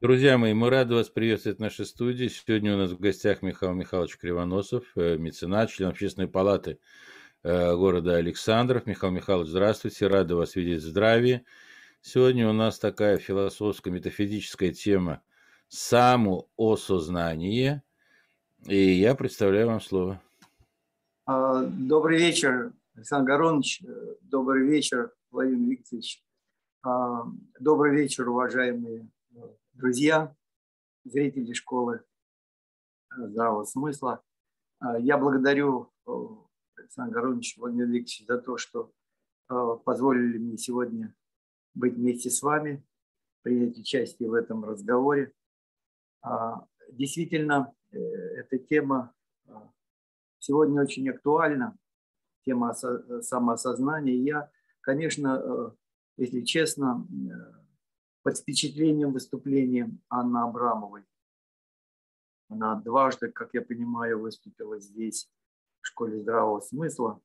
Друзья мои, мы рады вас приветствовать в нашей студии. Сегодня у нас в гостях Михаил Михайлович Кривоносов, э, меценат, член общественной палаты э, города Александров. Михаил Михайлович, здравствуйте, рады вас видеть в здравии. Сегодня у нас такая философская, метафизическая тема самоосознание. И я представляю вам слово. А, добрый вечер, Александр Горонович. Добрый вечер, Владимир Викторович. А, добрый вечер, уважаемые друзья, зрители школы э, здравого смысла. Э, я благодарю э, Александра Горовича Владимира Викторовича за то, что позволили мне сегодня быть вместе с вами, принять участие в этом разговоре. Действительно, эта тема сегодня очень актуальна, тема самоосознания. Я, конечно, если честно, под впечатлением выступления Анны Абрамовой. Она дважды, как я понимаю, выступила здесь, в школе здравого смысла.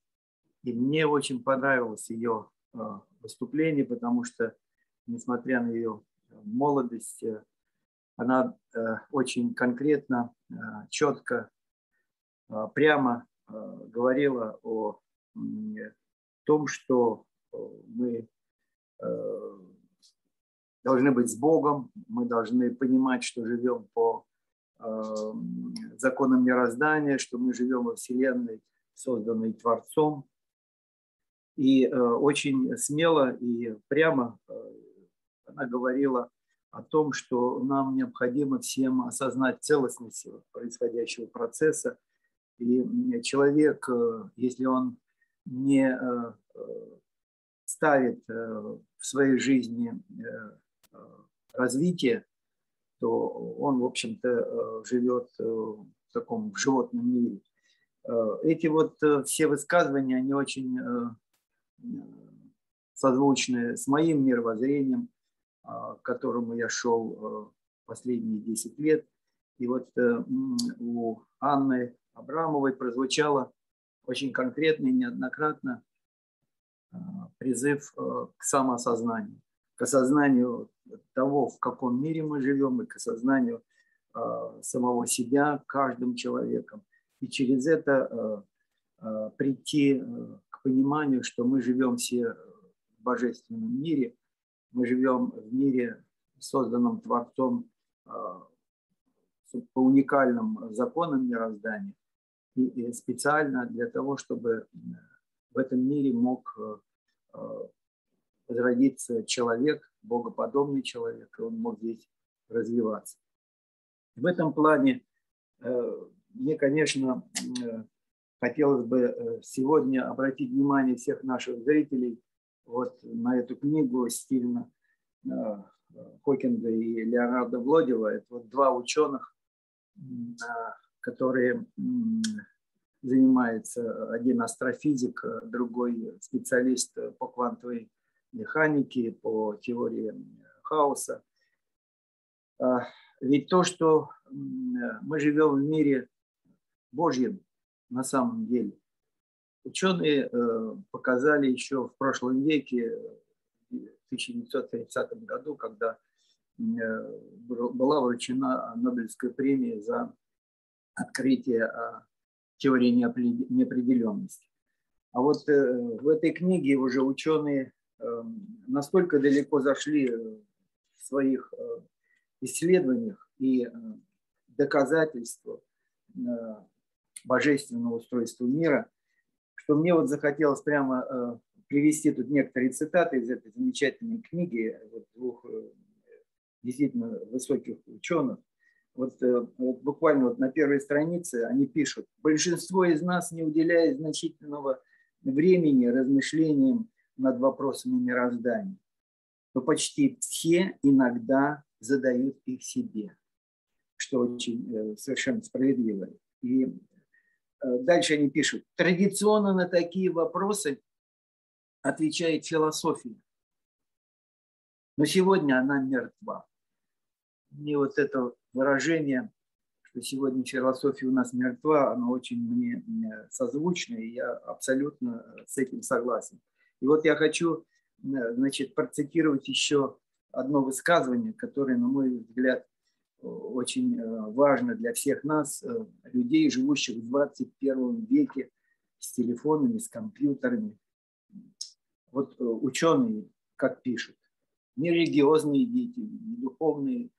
И мне очень понравилось ее э, выступление, потому что, несмотря на ее молодость, э, она э, очень конкретно, четко, прямо говорила о том, что мы должны быть с Богом, мы должны понимать, что живем по э, законам мироздания, что мы живем во Вселенной, созданной Творцом. И э, очень смело и прямо э, она говорила о том, что нам необходимо всем осознать целостность происходящего процесса. И человек, э, если он не э, э, ставит в своей жизни развития, то он, в общем-то, э, живет э, в таком животном мире. Э, эти вот все высказывания, они очень созвучны с моим мировоззрением, к которому я шел последние 10 лет. И вот у Анны Абрамовой прозвучало очень конкретно и неоднократно призыв к самоосознанию к осознанию того, в каком мире мы живем, и к осознанию а, самого себя каждым человеком. И через это а, прийти к пониманию, что мы живем все в божественном мире, мы живем в мире, созданном Творцом по уникальным законам мироздания, и специально для того, чтобы в этом мире мог возродиться человек, богоподобный человек, и он мог здесь развиваться. В этом плане э, мне, конечно, э, хотелось бы э, сегодня обратить внимание всех наших зрителей вот на эту книгу Стивена Хокинга и Леонарда Влодева. Это вот два ученых, которые занимаются, один астрофизик, другой специалист по квантовой механики, по теории хаоса. А, ведь то, что мы живем в мире Божьем на самом деле, ученые э, показали еще в прошлом веке, в 1930 году, когда э, была вручена Нобелевская премия за открытие теории неопределенности. А вот э, в этой книге уже ученые Эм, настолько далеко зашли э, в своих э, исследованиях и э, доказательствах божественного устройства мира, что мне вот захотелось прямо привести тут некоторые цитаты из этой замечательной книги вот двух действительно высоких ученых. Вот, вот буквально вот на первой странице они пишут, большинство из нас не уделяет значительного времени размышлениям над вопросами мироздания, то почти все иногда задают их себе, что очень э, совершенно справедливо. И э, дальше они пишут, традиционно на такие вопросы отвечает философия, но сегодня она мертва. Мне вот это выражение, что сегодня философия у нас мертва, оно очень мне созвучно, и я абсолютно с этим согласен. И вот я хочу значит, процитировать еще одно высказывание, которое, на мой взгляд, очень важно для всех нас, людей, живущих в 21 веке, с телефонами, с компьютерами. Вот ученые, как пишут, не религиозные дети, не духовные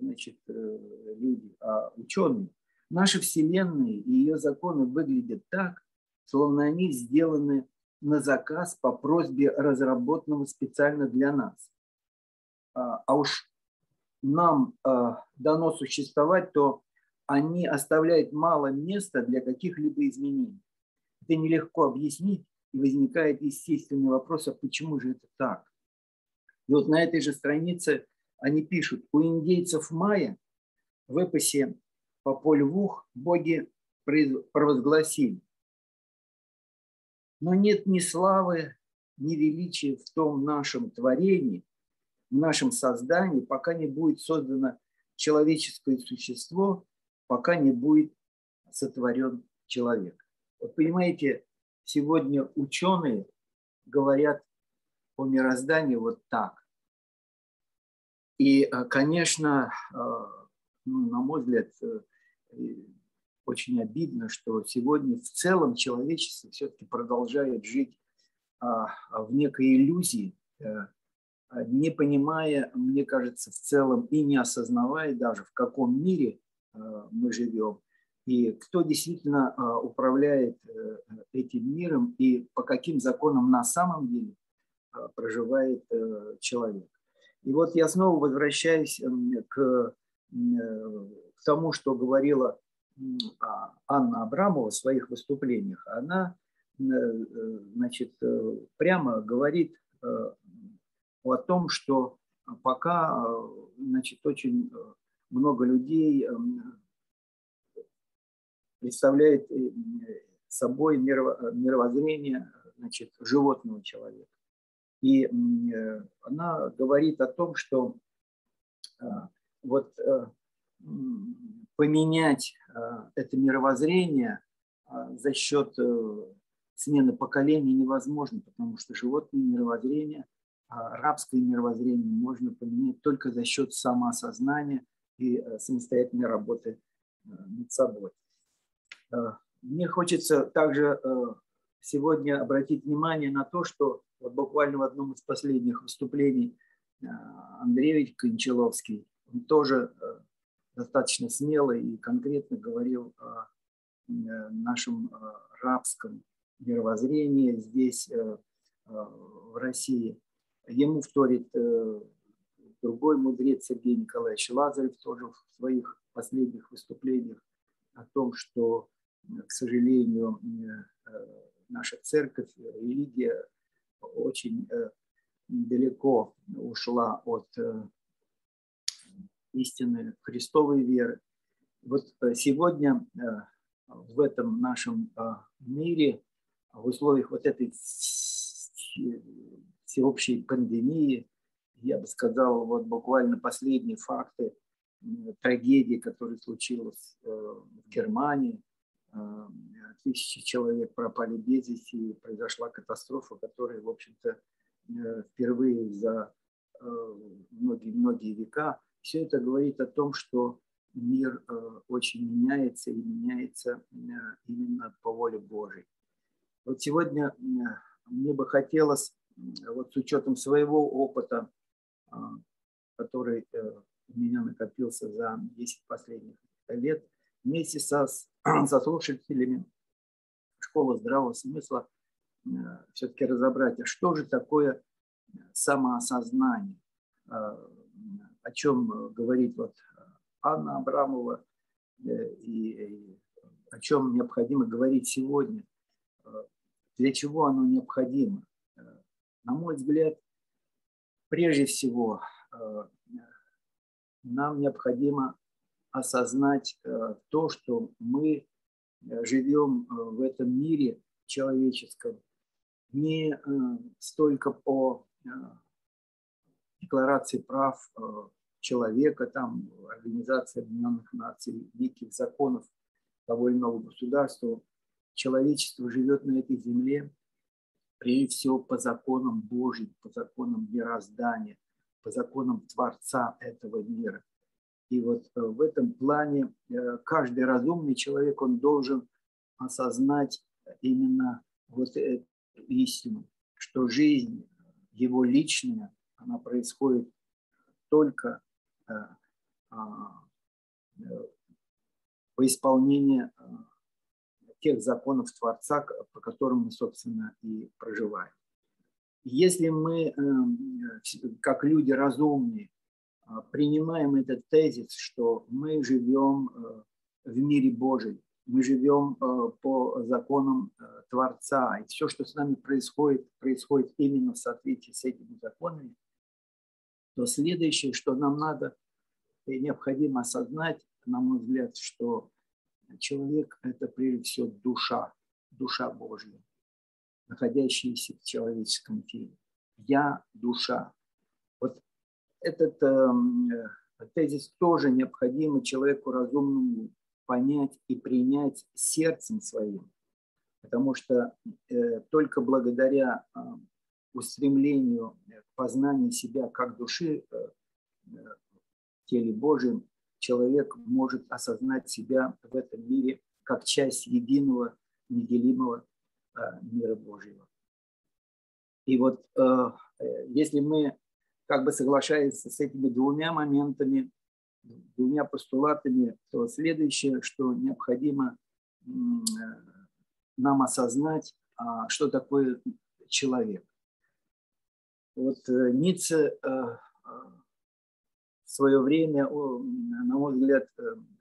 значит, люди, а ученые. Наши вселенные и ее законы выглядят так, словно они сделаны на заказ по просьбе разработанного специально для нас. А, а уж нам а, дано существовать, то они оставляют мало места для каких-либо изменений. Это нелегко объяснить, и возникает естественный вопрос, а почему же это так? И вот на этой же странице они пишут, у индейцев майя в эпосе по полю вух боги провозгласили, но нет ни славы, ни величия в том нашем творении, в нашем создании, пока не будет создано человеческое существо, пока не будет сотворен человек. Вот понимаете, сегодня ученые говорят о мироздании вот так. И, э, конечно, э, ну, на мой взгляд, э, очень обидно, что сегодня в целом человечество все-таки продолжает жить а, в некой иллюзии, не понимая, мне кажется, в целом и не осознавая даже, в каком мире мы живем, и кто действительно управляет этим миром и по каким законам на самом деле проживает человек. И вот я снова возвращаюсь к, к тому, что говорила а, Анна Абрамова в своих выступлениях, она э, значит, э, прямо говорит э, о том, что пока значит, очень много людей представляет собой мировоззрение значит, животного человека. И она говорит о том, что вот поменять а, это мировоззрение а, за счет э, смены поколений невозможно, потому что животное мировоззрение, а, рабское мировоззрение можно поменять только за счет самоосознания и э, самостоятельной работы э, над собой. Мне хочется также сегодня обратить внимание на то, что вот буквально в одном из последних выступлений Андреевич Кончаловский, он тоже достаточно смело и конкретно говорил о э, нашем э, рабском мировоззрении здесь, э, в России. Ему вторит другой мудрец Сергей Николаевич Лазарев тоже в своих последних выступлениях о том, что, к сожалению, наша церковь, религия очень далеко ушла от истины Христовой веры. Вот э, сегодня э, в этом нашем э, мире, в условиях вот этой всеобщей пандемии, я бы сказал, вот буквально последние факты трагедии, которая случилась в Германии. Тысячи человек пропали без вести, произошла катастрофа, которая, в общем-то, впервые за многие-многие века все это говорит о том, что мир э, очень меняется и меняется э, именно по воле Божьей. Вот сегодня э, мне бы хотелось, вот с учетом своего опыта, который у меня накопился за 10 последних лет, вместе со, со слушателями школы здравого смысла все-таки разобрать, а что же такое самоосознание, о чем э, говорит вот Анна Абрамова э, и о чем необходимо говорить сегодня, э, для чего оно необходимо. На мой взгляд, прежде всего, нам необходимо осознать то, что мы живем в этом мире человеческом не столько по декларации прав человека, там, Организация Объединенных Наций, неких законов того или иного государства. Человечество живет на этой земле прежде всего по законам Божьим, по законам мироздания, по законам Творца этого мира. И вот э, в этом плане э, каждый разумный человек, он должен осознать именно вот эту истину, что жизнь его личная, она происходит только э, а, по исполнению тех законов Творца, по которым мы, собственно, и проживаем. Если мы, как люди разумные, принимаем этот тезис, что мы живем э, в мире Божьем, мы живем э, по законам э, Творца, и все, что с нами происходит, происходит именно в соответствии с этими законами, то следующее, что нам надо и необходимо осознать, на мой взгляд, что человек – это прежде всего душа, душа Божья, находящаяся в человеческом теле. Я – душа. Этот эм, э, тезис тоже необходимо человеку разумному понять и принять сердцем своим, потому что э, только благодаря э, устремлению к познанию себя как души э, э, в теле Божьем человек может осознать себя в этом мире как часть единого, неделимого э, мира Божьего. И вот э, если мы как бы соглашается с этими двумя моментами, двумя постулатами, то следующее, что необходимо нам осознать, а, что такое человек. Вот э, Ницше э, э, в свое время, на мой взгляд,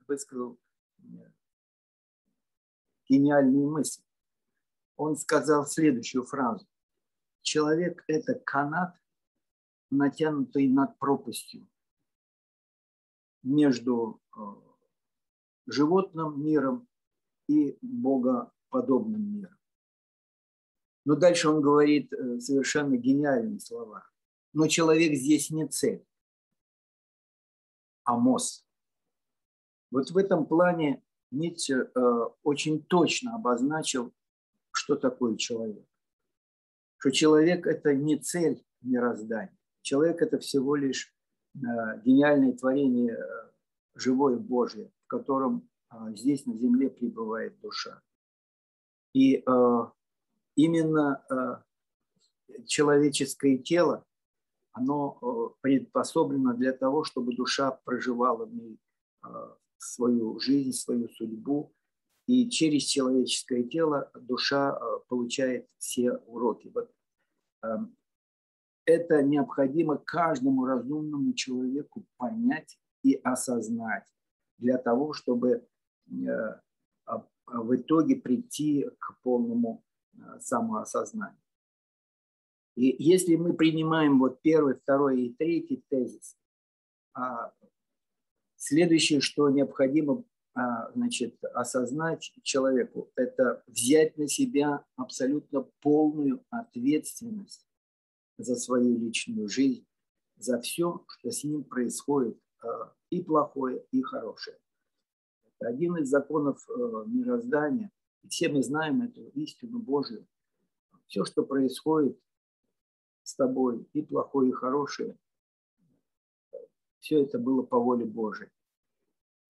высказал гениальную мысль. Он сказал следующую фразу. Человек – это канат, натянутый над пропастью между э, животным миром и богоподобным миром. Но дальше он говорит э, совершенно гениальные слова. Но человек здесь не цель, а мост. Вот в этом плане Ницше э, очень точно обозначил, что такое человек. Что человек – это не цель мироздания. Человек – это всего лишь э, гениальное творение э, живое Божье, в котором э, здесь на земле пребывает душа. И именно человеческое тело, оно предпособлено для того, чтобы душа проживала в ней свою жизнь, свою судьбу, и через человеческое тело душа получает все уроки. Вот эм, это необходимо каждому разумному человеку понять и осознать для того, чтобы э, в итоге прийти к полному э, самоосознанию. И если мы принимаем вот первый, второй и третий тезис, а, следующее, что необходимо а, значит, осознать человеку, это взять на себя абсолютно полную ответственность за свою личную жизнь, за все, что с ним происходит, э, и плохое, и хорошее. Это один из законов э, мироздания. И все мы знаем эту истину Божию. Все, что происходит с тобой, и плохое, и хорошее, все это было по воле Божией.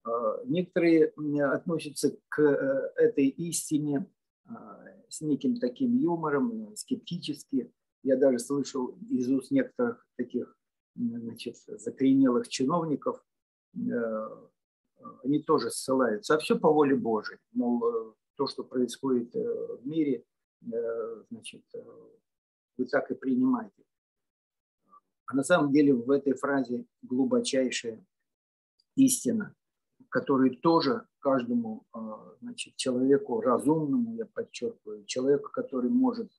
Э, некоторые относятся к этой истине с неким таким юмором, скептически. Я даже слышал из уст некоторых таких значит, закоренелых чиновников, э, они тоже ссылаются, а все по воле Божией. Мол, э, то, что происходит э, в мире, значит, вы так и принимаете. А на самом деле в этой фразе глубочайшая истина, которую тоже каждому значит, человеку разумному, я подчеркиваю, человеку, который может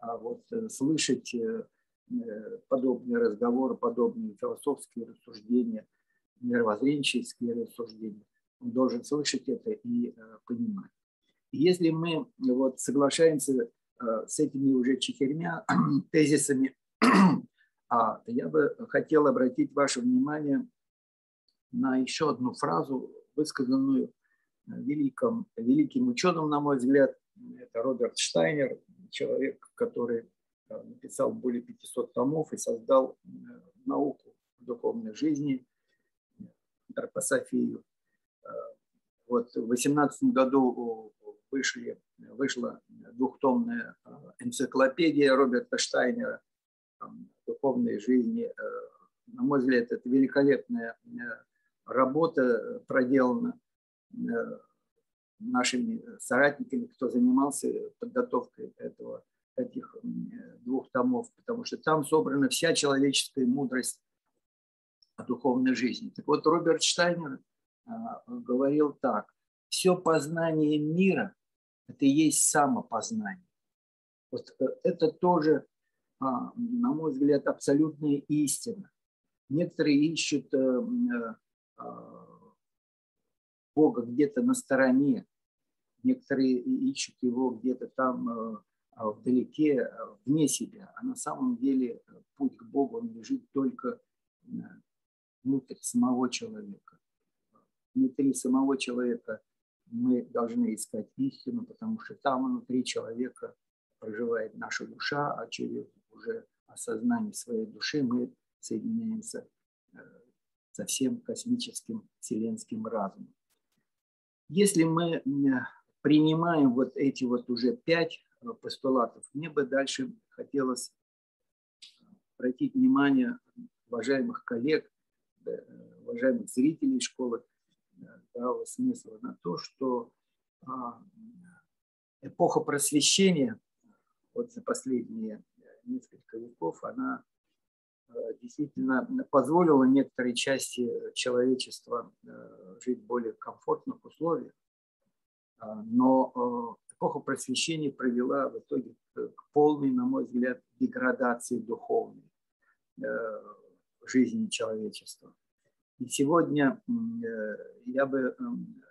а вот э, слышать э, э, подобные разговоры, подобные философские рассуждения, мировоззренческие рассуждения. Он должен слышать это и понимать. если мы вот соглашаемся с этими уже четырьмя тезисами, а я бы хотел обратить ваше внимание на еще одну фразу, высказанную великим, великим ученым, на мой взгляд, Это Роберт Штайнер, человек, который написал более 500 томов и создал науку духовной жизни, антропософию. Вот в 18 году вышли, вышла двухтомная энциклопедия Роберта Штайнера духовной жизни. На мой взгляд, это великолепная работа проделана нашими соратниками, кто занимался подготовкой этого, этих двух томов, потому что там собрана вся человеческая мудрость о духовной жизни. Так вот, Роберт Штайнер а, говорил так, все познание мира – это и есть самопознание. Вот э, это тоже, а, на мой взгляд, абсолютная истина. Некоторые ищут э, э, а, Бога где-то на стороне, некоторые ищут его где-то там вдалеке, вне себя, а на самом деле путь к Богу он лежит только внутрь самого человека. Внутри самого человека мы должны искать истину, потому что там внутри человека проживает наша душа, а через уже осознание своей души мы соединяемся э, со всем космическим вселенским разумом. Если мы принимаем вот эти вот уже пять э, постулатов, мне бы дальше хотелось обратить внимание уважаемых коллег уважаемых зрителей школы э, дало смысл на то, что а, эпоха просвещения вот за последние несколько веков, она действительно позволила некоторой части человечества жить в более комфортных условиях. А, но эпоха просвещения привела в итоге к полной, на мой взгляд, деградации духовной жизни человечества. И сегодня э, я бы эм,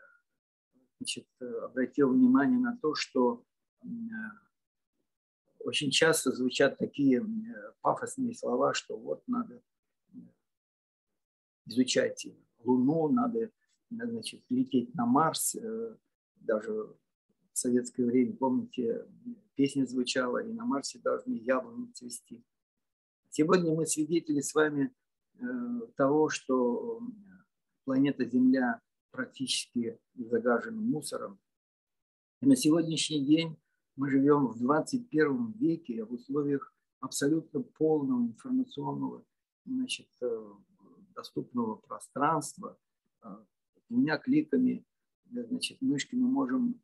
значит, обратил внимание на то, что э, очень часто звучат такие пафосные слова, что вот надо изучать Луну, надо значит, лететь на Марс. Э, даже в советское время, помните, песня звучала, и на Марсе должны яблони цвести. Сегодня мы свидетели с вами Э, того, что планета Земля практически загажена мусором. И на сегодняшний день мы живем в 21 веке в условиях абсолютно полного информационного значит, э, доступного пространства. Э, двумя кликами значит, мышки мы можем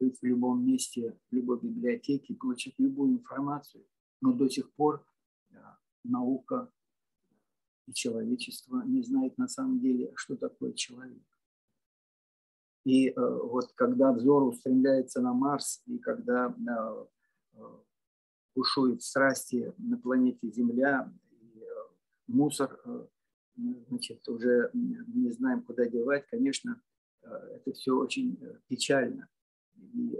быть в любом месте, в любой библиотеке, получить любую информацию. Но до сих пор наука и человечество не знает на самом деле, что такое человек. И э, вот когда взор устремляется на Марс, и когда э, э, бушует страсти на планете Земля, и, мусор, значит, уже не знаем, куда девать, конечно, это все очень печально. И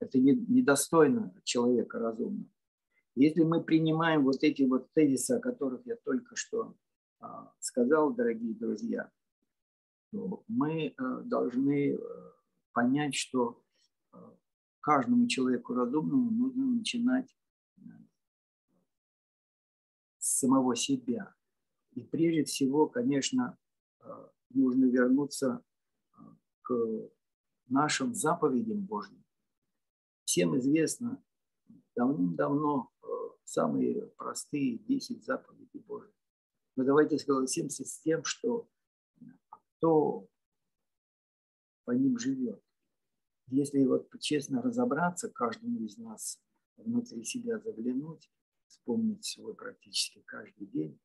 это недостойно человека разумного. Если мы принимаем вот эти вот тезисы, о которых я только что сказал, дорогие друзья, то мы э, должны э, понять, что э, каждому человеку разумному нужно начинать с самого себя. И прежде всего, конечно, нужно вернуться к нашим заповедям Божьим. Всем известно, давным-давно самые простые 10 заповедей Божьих. Но давайте согласимся с тем, что кто по ним живет. Если вот честно разобраться, каждому из нас внутри себя заглянуть, вспомнить свой практически каждый день,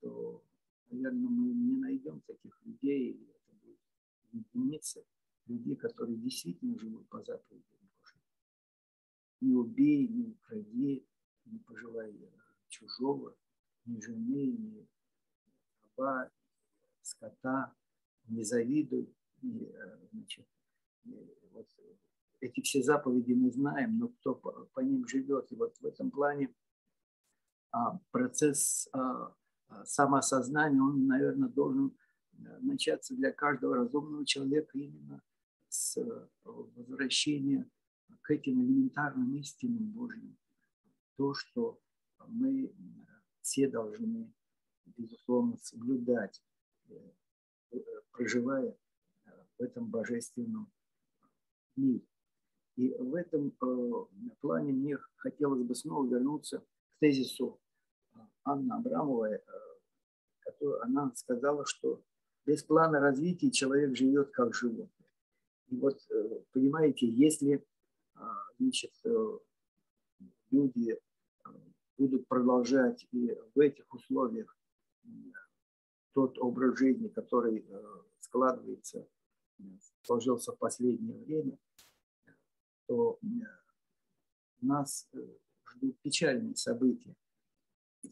то, наверное, мы не найдем таких людей, это будет единицы, людей, которые действительно живут по заповедям Божьим. Не убей, не укради, не пожелай чужого, ни жены, ни раба, скота, не завидуй. Не, значит, вот эти все заповеди мы знаем, но кто по, по ним живет. И вот в этом плане а, процесс а, а самоосознания, он, наверное, должен э, начаться для каждого разумного человека именно с с возвращения к этим элементарным истинам Божьим. То, что мы все должны, безусловно, соблюдать, проживая в этом божественном мире. И в этом плане мне хотелось бы снова вернуться к тезису Анны Абрамовой, которую она сказала, что без плана развития человек живет как животное. И вот, э, понимаете, если значит, э, люди э, будут продолжать и в этих условиях тот образ жизни, который складывается, сложился в последнее время, то нас ждут печальные события.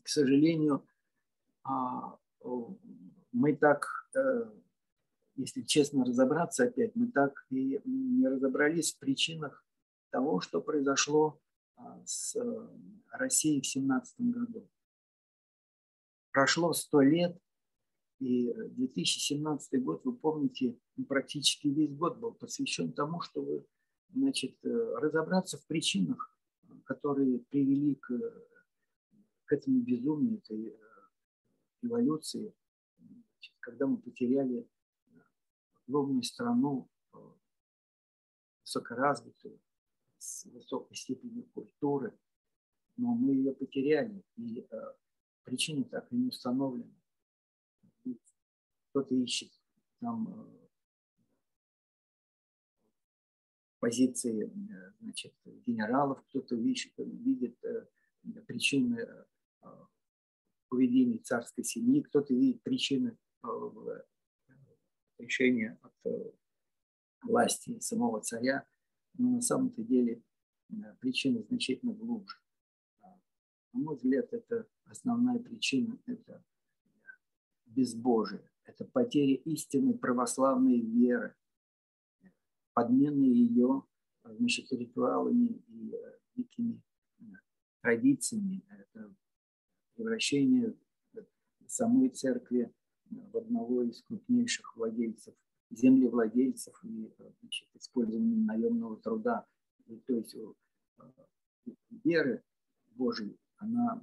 к сожалению, а, мы так, э, если честно разобраться опять, мы так и не разобрались в причинах того, что произошло а, с э, Россией в 17 году. Прошло сто лет, и 2017 год, вы помните, практически весь год был посвящен тому, чтобы значит, э, разобраться в причинах, которые привели к, к этому безумию, этой революции, когда мы потеряли огромную страну, э, высокоразвитую, с высокой степенью культуры, но мы ее потеряли, и э, причины так и не установлены. Кто-то ищет там э, позиции значит, генералов, кто-то видит, видит причины поведения царской семьи, кто-то видит причины в решение от э, власти самого царя, но на самом-то деле э, причина значительно глубже. А, на мой взгляд, это основная причина – это безбожие, это потеря истинной православной веры, подмена ее значит, ритуалами и э, некими традициями, это превращение самой церкви в одного из крупнейших владельцев, землевладельцев и значит, использование наемного труда. И, то есть э, веры Божией, она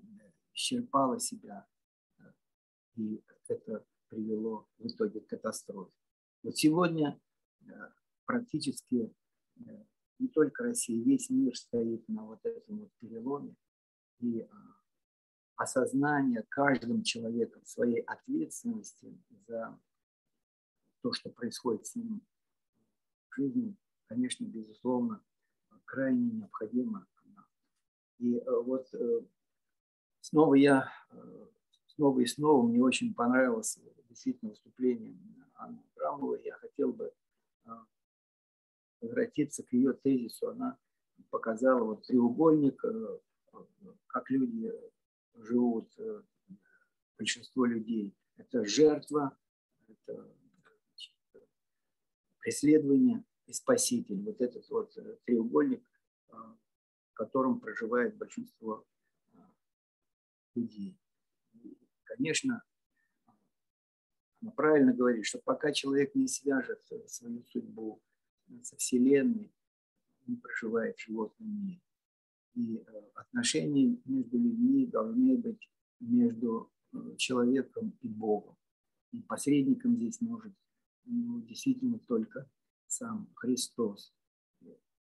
исчерпала себя, и это привело в итоге к катастрофе. Вот сегодня э, практически э, не только Россия, весь мир стоит на вот этом вот переломе. И осознание каждым человеком своей ответственности за то, что происходит с ним в жизни, конечно, безусловно, крайне необходимо. И э, вот э, снова я, э, снова и снова мне очень понравилось действительно выступление Анны Абрамовой. Я хотел бы возвратиться к ее тезису. Она показала вот треугольник, как люди живут э, большинство людей. Это жертва, это преследование и спаситель. Вот этот вот э, треугольник, э, в котором проживает большинство людей. И, конечно, правильно говорит, что пока человек не свяжет свою судьбу со Вселенной, он проживает в животном мире. И э, отношения между людьми должны быть между э, человеком и Богом. И посредником здесь может ну, действительно только сам Христос,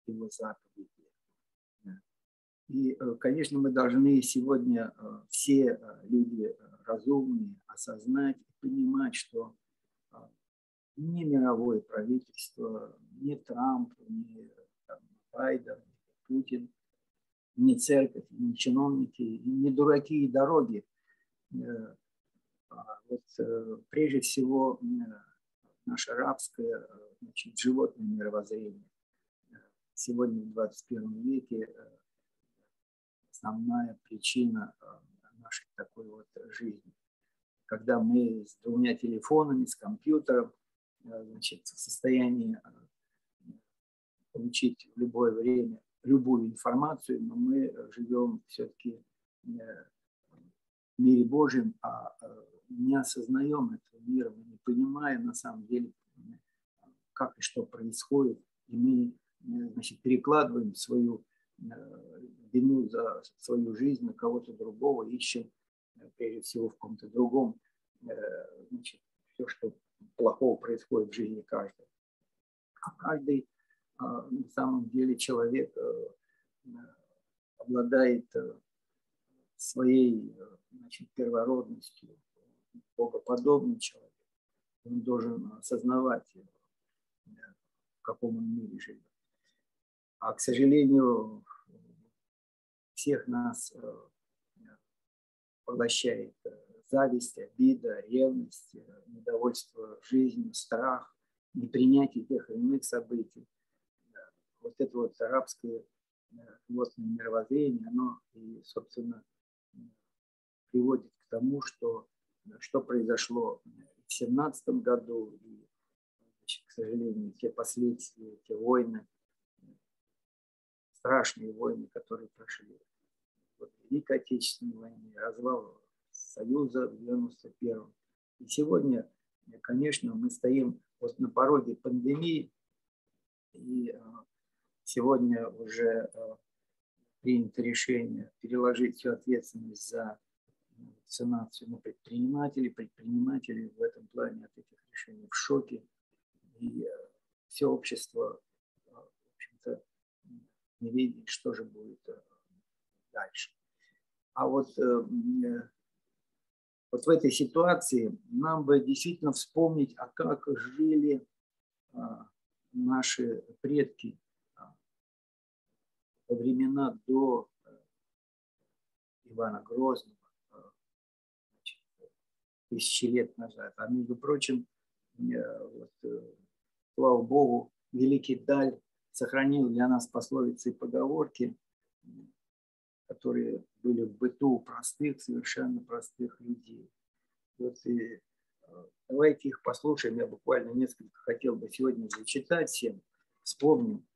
его заповеди. И, э, конечно, мы должны сегодня все люди разумные осознать понимать, что ни мировое правительство, ни Трамп, ни там, Байден, ни Путин не церковь, не чиновники, не дураки и дороги. Э, а вот, э, прежде всего, наше рабское значит, животное мировоззрение. Сегодня в 21 веке э, основная причина нашей такой вот жизни. Когда мы с двумя телефонами, с компьютером, значит, в состоянии получить в любое время любую информацию, но мы живем все-таки э, в мире Божьем, а э, не осознаем этого мира, мы не понимаем на самом деле, как и что происходит, и мы значит, перекладываем свою вину за свою жизнь на кого-то другого, ищем прежде всего в ком-то другом значит, все, что плохого происходит в жизни каждого. А каждый на самом деле человек обладает своей значит, первородностью, богоподобный человек. Он должен осознавать, в каком он мире живет. А, к сожалению, всех нас э, поглощает э, зависть, обида, ревность, э, недовольство жизнью, страх, непринятие тех или иных событий. Вот это вот арабское животное мировоззрение, оно и, собственно, приводит к тому, что, что произошло в 17 году, и, значит, к сожалению, те последствия, те войны, страшные войны, которые прошли. Великой Отечественной войне, развал Союза в 91-м. И сегодня, конечно, мы стоим вот на пороге пандемии, и э, сегодня уже э, принято решение переложить всю ответственность за вакцинацию на предпринимателей. Предприниматели в этом плане от этих решений в шоке. И все общество, в общем-то, не видит, что же будет дальше. А вот, вот в этой ситуации нам бы действительно вспомнить, а как жили наши предки во времена до э, Ивана Грозного, э, значит, тысячи лет назад. А между прочим, вот, э, слава Богу, великий Даль сохранил для нас пословицы и поговорки, которые были в быту простых, совершенно простых людей. Вот и давайте их послушаем. Я буквально несколько хотел бы сегодня зачитать всем. Вспомним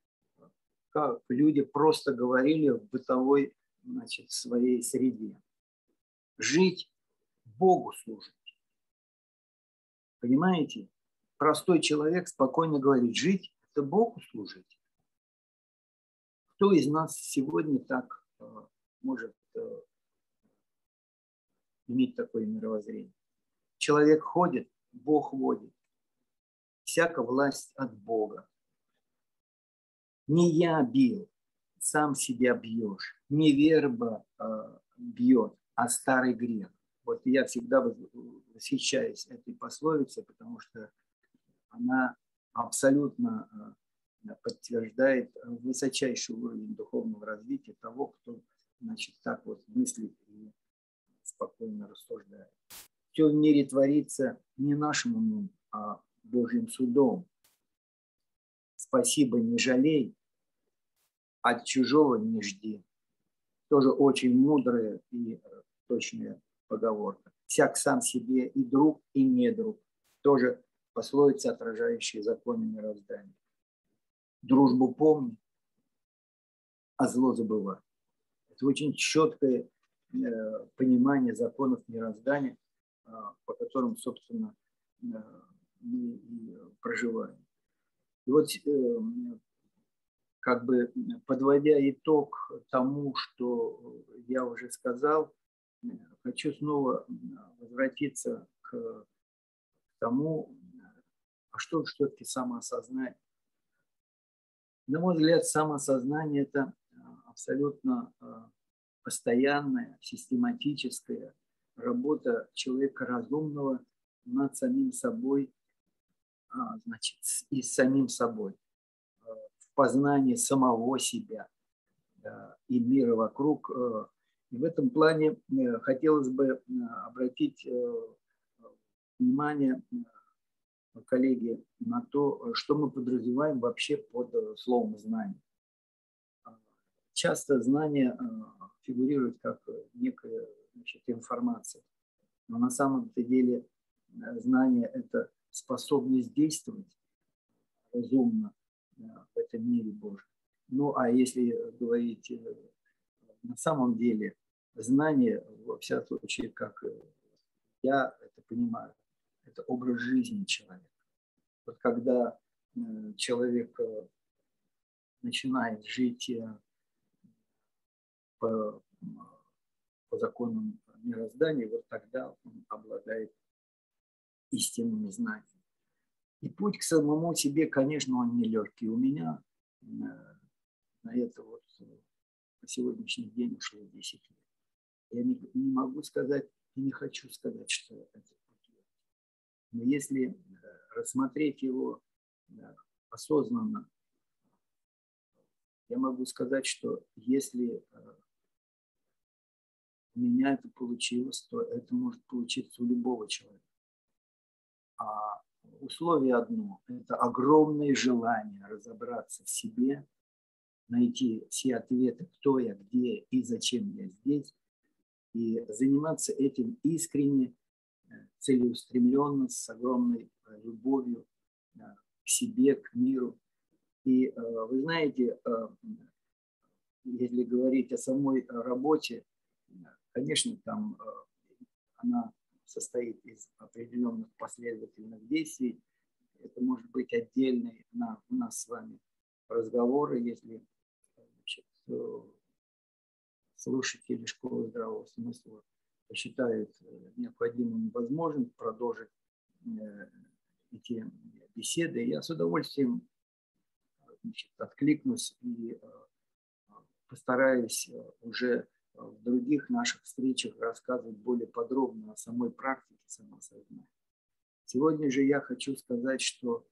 как люди просто говорили в бытовой значит, своей среде. Жить Богу служить. Понимаете? Простой человек спокойно говорит, жить – это Богу служить. Кто из нас сегодня так э, может э, иметь такое мировоззрение? Человек ходит, Бог водит. Всяка власть от Бога. Не я бил, сам себя бьешь. Не верба э, бьет, а старый грех. Вот я всегда восхищаюсь этой пословицей, потому что она абсолютно э, подтверждает высочайший уровень духовного развития того, кто значит, так вот мыслит и спокойно рассуждает. Все в мире творится не нашим умом, а Божьим судом спасибо не жалей, от чужого не жди. Тоже очень мудрая и э, точная поговорка. Всяк сам себе и друг, и не друг. Тоже пословица, отражающая законы мироздания. Дружбу помни, а зло забывай. Это очень четкое э, понимание законов мироздания, э, по которым, собственно, мы и проживаем. И вот э, как бы подводя итог тому, что я уже сказал, хочу снова возвратиться к тому, а что все-таки самоосознание. На мой взгляд, самоосознание – это абсолютно э, постоянная, систематическая работа человека разумного над самим собой а, значит, и с самим собой, э, в познании самого себя и мира вокруг. Э, и в этом плане э, хотелось бы обратить внимание коллеги на то, что мы подразумеваем вообще под словом знание. Часто знание фигурирует как некая значит, информация, но на самом деле знание – это способность действовать разумно э, в этом мире Божьем. Ну, а если говорить э, на самом деле, знание, во всяком случае, как э, я это понимаю, это образ жизни человека. Вот когда человек начинает жить по, по законам мироздания, вот тогда он обладает истинными знаниями. И путь к самому себе, конечно, он нелегкий. У меня на это вот по сегодняшний день ушло 10 лет. Я не, не могу сказать и не хочу сказать, что это путь. Но если э, рассмотреть его осознанно, я могу сказать, что если э, у меня это получилось, то это может получиться у любого человека. А условие одно – это огромное желание разобраться в себе, найти все ответы, кто я, где и зачем я здесь, и заниматься этим искренне, э, целеустремленно, с огромной э, любовью э, к себе, к миру. И вы знаете, если говорить о самой работе, конечно, там она состоит из определенных последовательных действий. Это может быть отдельный на, у нас с вами разговоры, если значит, слушатели школы здравого смысла посчитают э, необходимым и возможным продолжить э, эти беседы, я с удовольствием значит, откликнусь и э, постараюсь уже в других наших встречах рассказывать более подробно о самой практике самосознания. Сегодня же я хочу сказать, что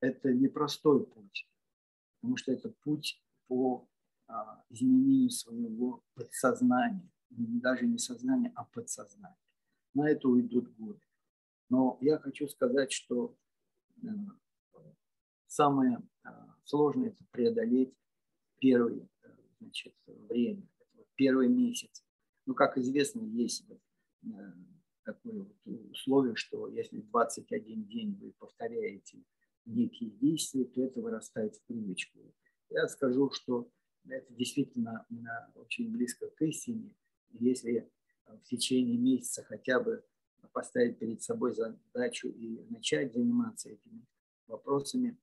это непростой путь, потому что это путь по а, изменению своего подсознания, даже не сознания, а подсознания. На это уйдут годы. Но я хочу сказать, что э, самое а, сложное – это преодолеть первое э, значит, время, первый месяц. Ну, как известно, есть э, такое вот условие, что если 21 день вы повторяете некие действия, то это вырастает в привычку. Я скажу, что это действительно очень близко к истине. Если в течение месяца хотя бы поставить перед собой задачу и начать заниматься этими вопросами,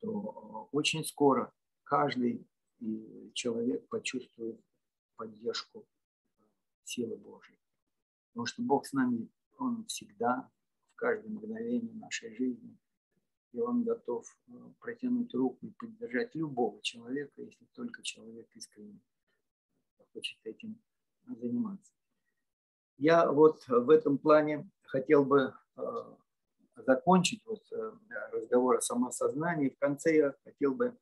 то очень скоро каждый человек почувствует поддержку силы Божьей. Потому что Бог с нами, Он всегда, в каждое мгновение нашей жизни и он готов э, протянуть руку и поддержать любого человека, если только человек искренне хочет этим заниматься. Я вот в этом плане хотел бы э, закончить вот э, разговор о самосознании. В конце я хотел бы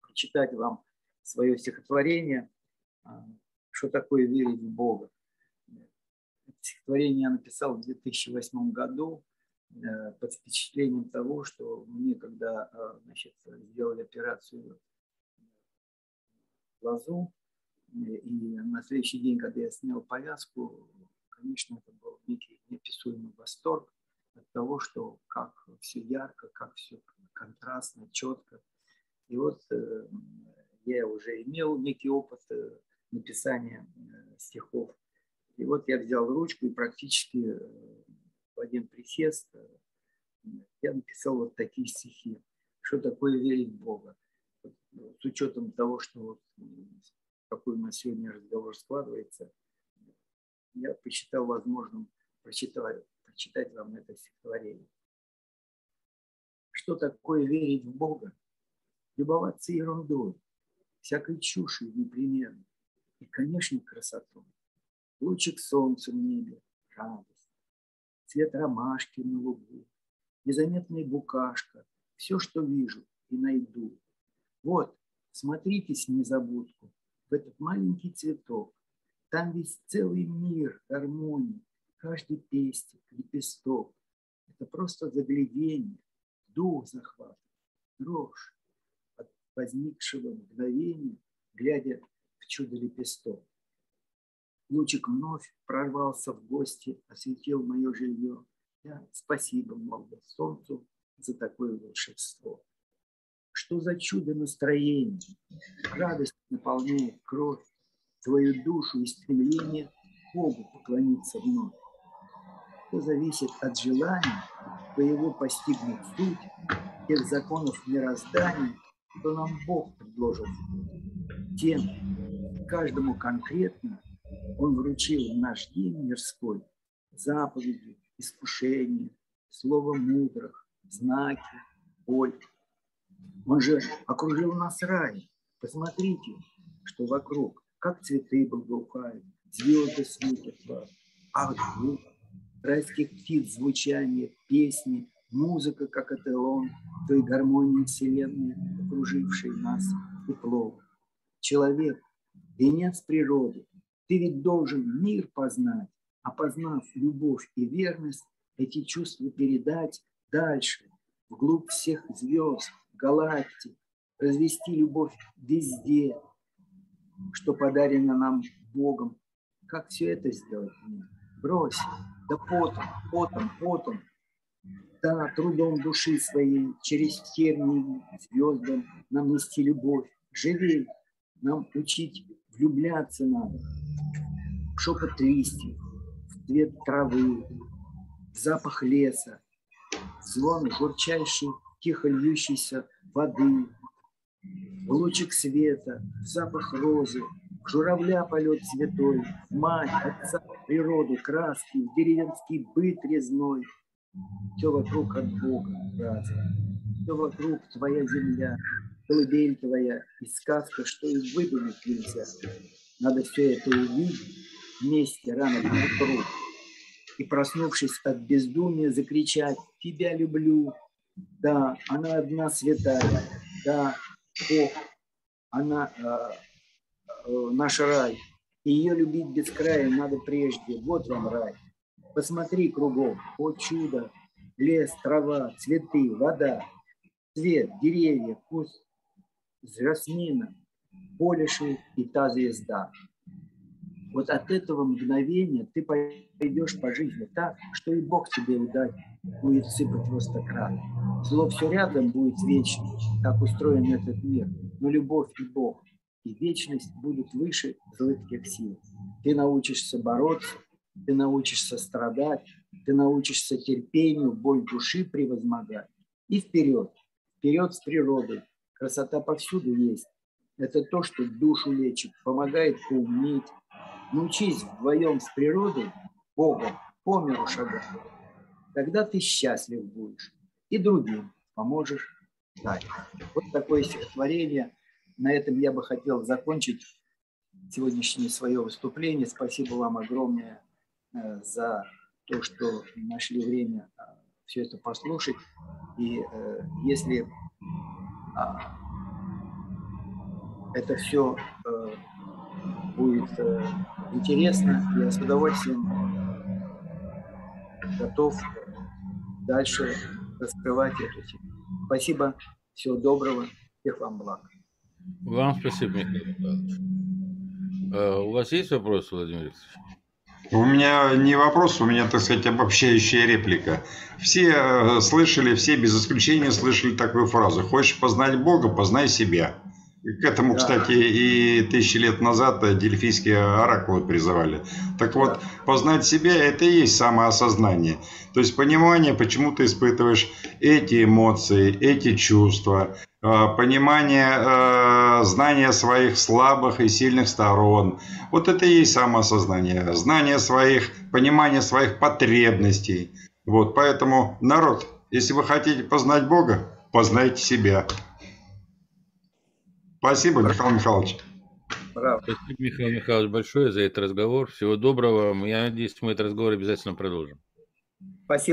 прочитать вам свое стихотворение «Что такое верить в Бога?». Это стихотворение я написал в 2008 году Э, под впечатлением того, что мне, когда э, значит, сделали операцию глазу, э, и на следующий день, когда я снял повязку, конечно, это был некий неописуемый восторг от того, что как все ярко, как все контрастно, четко. И вот я уже имел некий опыт написания стихов. И вот я взял ручку и практически в один присест э, я написал вот такие стихи. Что такое верить в Бога? Ну, с учетом того, что вот, какой у нас сегодня разговор складывается, я посчитал возможным прочитать, прочитать вам это стихотворение. Что такое верить в Бога? Любоваться ерундой, всякой чушью непременно. И, конечно, красотой. Лучик солнца в небе, радость цвет ромашки на лугу, незаметная букашка, все, что вижу и найду. Вот, смотритесь незабудку, в этот маленький цветок. Там весь целый мир гармонии, каждый пестик, лепесток. Это просто заглядение, дух захват, дрожь от возникшего мгновения, глядя чудо-лепесток. Лучик вновь прорвался в гости, осветил мое жилье. Я спасибо мог солнцу за такое волшебство. Что за чудо настроения, радость наполняет кровь, твою душу и стремление Богу поклониться вновь. Все зависит от желания твоего постигнуть суть тех законов мироздания, что нам Бог предложил. Тем, каждому конкретно Он вручил в наш день мирской заповеди, искушения, слово мудрых, знаки, боль. Он же окружил нас рай. Посмотрите, что вокруг, как цветы благоухают, звезды светят вас, а вдруг райских птиц звучание, песни, музыка, как эталон той гармонии Вселенной, окружившей нас тепло. Человек, венец природы, ты ведь должен мир познать, а познав любовь и верность, эти чувства передать дальше, вглубь всех звезд, галактик, развести любовь везде, что подарено нам Богом. Как все это сделать? Брось, да потом, потом, потом, да, трудом души своей, через тернии звездам нам нести любовь. Живей, нам учить влюбляться надо. В шепот листьев, в цвет травы, в запах леса, в звон журчащей, тихо льющейся воды, в лучик света, в запах розы, журавля полет цветой, мать, отца, природу, краски, деревенский быт резной. Все вокруг от Бога, братья. Все вокруг твоя земля, колыбель твоя и сказка, что и выдумать нельзя. Надо все это увидеть вместе рано к утру. И, проснувшись от бездумия, закричать «Тебя люблю!» Да, она одна святая. Да, Бог, она э, э, наш рай. Ее любить без края надо прежде. Вот вам рай. Посмотри кругом. О чудо! Лес, трава, цветы, вода, цвет, деревья, куст, жасмина, полиши и та звезда. Вот от этого мгновения ты пойдешь по жизни так, что и Бог тебе удать будет сыпать просто кран. Зло все рядом будет вечно, так устроен этот мир. Но любовь и Бог и вечность будут выше злых тех сил. Ты научишься бороться, ты научишься страдать, ты научишься терпению, боль души превозмогать. И вперед, вперед с природой. Красота повсюду есть. Это то, что душу лечит, помогает поумнеть. Научись вдвоем с природой, Богом, по миру шагать. Тогда ты счастлив будешь и другим поможешь дать. Вот такое стихотворение – на этом я бы хотел закончить сегодняшнее свое выступление. Спасибо вам огромное э, за то, что нашли время э, все это послушать. И э, если это все будет интересно, я с удовольствием готов дальше раскрывать эту тему. Спасибо, всего доброго, всех вам благ. Вам спасибо, Михаил Михайлович. А у вас есть вопрос, Владимир Викторович? У меня не вопрос, у меня, так сказать, обобщающая реплика. Все э, слышали, все без исключения слышали такую фразу. Хочешь познать Бога, познай себя. К этому, да. кстати, и тысячи лет назад дельфийские оракулы призывали. Так вот, познать себя – это и есть самоосознание. То есть понимание, почему ты испытываешь эти эмоции, эти чувства, понимание, а, знание своих слабых и сильных сторон. Вот это и есть самоосознание. Знание своих, понимание своих потребностей. Вот, поэтому, народ, если вы хотите познать Бога, познайте себя. Спасибо, Михаил Михайлович. Браво. Спасибо, Михаил Михайлович, большое за этот разговор. Всего доброго. Я надеюсь, мы этот разговор обязательно продолжим. Спасибо.